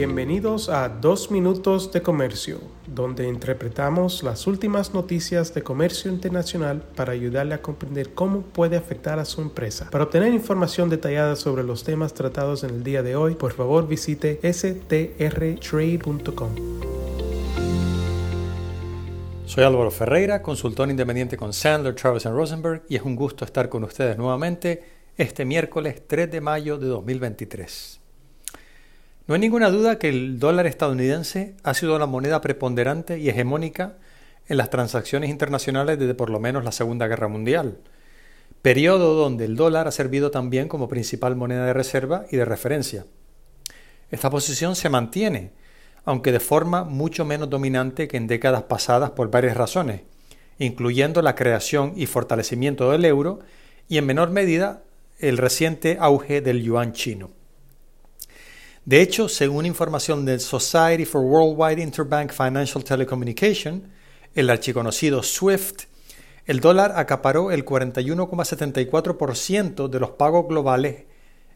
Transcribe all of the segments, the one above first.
Bienvenidos a Dos Minutos de Comercio, donde interpretamos las últimas noticias de comercio internacional para ayudarle a comprender cómo puede afectar a su empresa. Para obtener información detallada sobre los temas tratados en el día de hoy, por favor visite strtrade.com. Soy Álvaro Ferreira, consultor independiente con Sandler, Travis Rosenberg, y es un gusto estar con ustedes nuevamente este miércoles 3 de mayo de 2023. No hay ninguna duda que el dólar estadounidense ha sido la moneda preponderante y hegemónica en las transacciones internacionales desde por lo menos la Segunda Guerra Mundial, periodo donde el dólar ha servido también como principal moneda de reserva y de referencia. Esta posición se mantiene, aunque de forma mucho menos dominante que en décadas pasadas por varias razones, incluyendo la creación y fortalecimiento del euro y en menor medida el reciente auge del yuan chino. De hecho, según información del Society for Worldwide Interbank Financial Telecommunication, el archiconocido SWIFT, el dólar acaparó el 41,74% de los pagos globales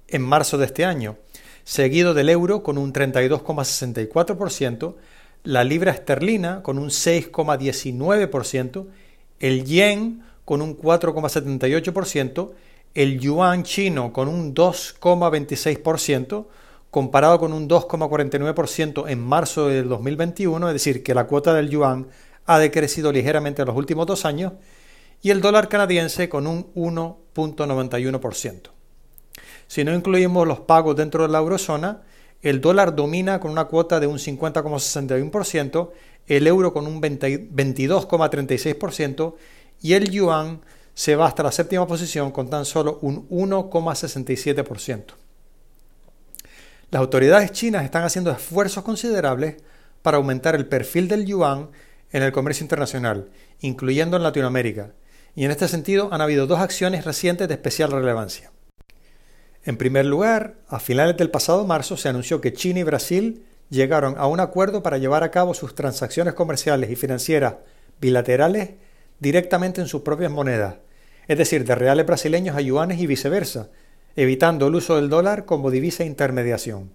en marzo de este año, seguido del euro con un 32,64%, la libra esterlina con un 6,19%, el yen con un 4,78%, el yuan chino con un 2,26%, comparado con un 2,49% en marzo del 2021, es decir, que la cuota del yuan ha decrecido ligeramente en los últimos dos años, y el dólar canadiense con un 1,91%. Si no incluimos los pagos dentro de la eurozona, el dólar domina con una cuota de un 50,61%, el euro con un 22,36% y el yuan se va hasta la séptima posición con tan solo un 1,67%. Las autoridades chinas están haciendo esfuerzos considerables para aumentar el perfil del yuan en el comercio internacional, incluyendo en Latinoamérica, y en este sentido han habido dos acciones recientes de especial relevancia. En primer lugar, a finales del pasado marzo se anunció que China y Brasil llegaron a un acuerdo para llevar a cabo sus transacciones comerciales y financieras bilaterales directamente en sus propias monedas, es decir, de reales brasileños a yuanes y viceversa, evitando el uso del dólar como divisa de intermediación.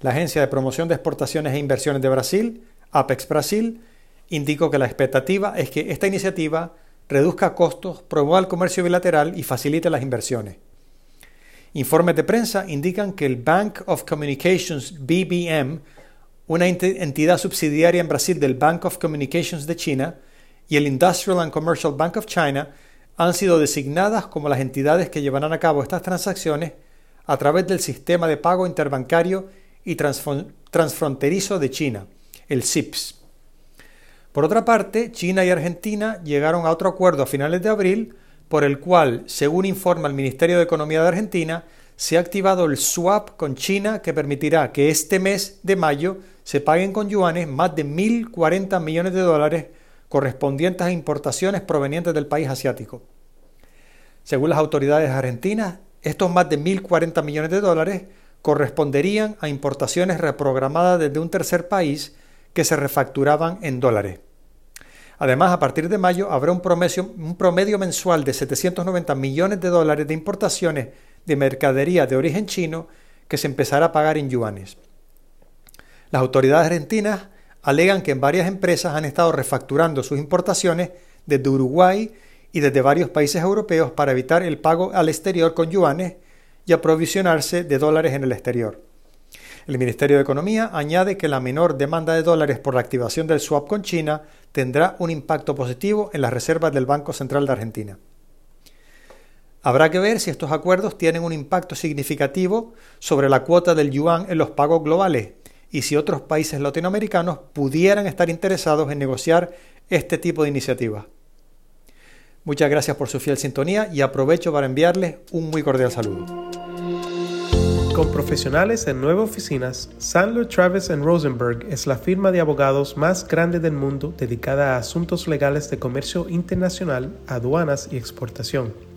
La Agencia de Promoción de Exportaciones e Inversiones de Brasil, Apex Brasil, indicó que la expectativa es que esta iniciativa reduzca costos, promueva el comercio bilateral y facilite las inversiones. Informes de prensa indican que el Bank of Communications BBM, una entidad subsidiaria en Brasil del Bank of Communications de China, y el Industrial and Commercial Bank of China han sido designadas como las entidades que llevarán a cabo estas transacciones a través del sistema de pago interbancario y transfronterizo de China, el CIPS. Por otra parte, China y Argentina llegaron a otro acuerdo a finales de abril por el cual, según informa el Ministerio de Economía de Argentina, se ha activado el swap con China que permitirá que este mes de mayo se paguen con yuanes más de 1.040 millones de dólares correspondientes a importaciones provenientes del país asiático. Según las autoridades argentinas, estos más de 1.040 millones de dólares corresponderían a importaciones reprogramadas desde un tercer país que se refacturaban en dólares. Además, a partir de mayo habrá un promedio, mensual de 790 millones de dólares de importaciones de mercadería de origen chino que se empezará a pagar en yuanes. Las autoridades argentinas alegan que en varias empresas han estado refacturando sus importaciones desde Uruguay y desde varios países europeos para evitar el pago al exterior con yuanes y aprovisionarse de dólares en el exterior. El Ministerio de Economía añade que la menor demanda de dólares por la activación del swap con China tendrá un impacto positivo en las reservas del Banco Central de Argentina. Habrá que ver si estos acuerdos tienen un impacto significativo sobre la cuota del yuan en los pagos globales y si otros países latinoamericanos pudieran estar interesados en negociar este tipo de iniciativas. Muchas gracias por su fiel sintonía y aprovecho para enviarles un muy cordial saludo. Con profesionales en nueve oficinas, Sandler Travis Rosenberg es la firma de abogados más grande del mundo dedicada a asuntos legales de comercio internacional, aduanas y exportación.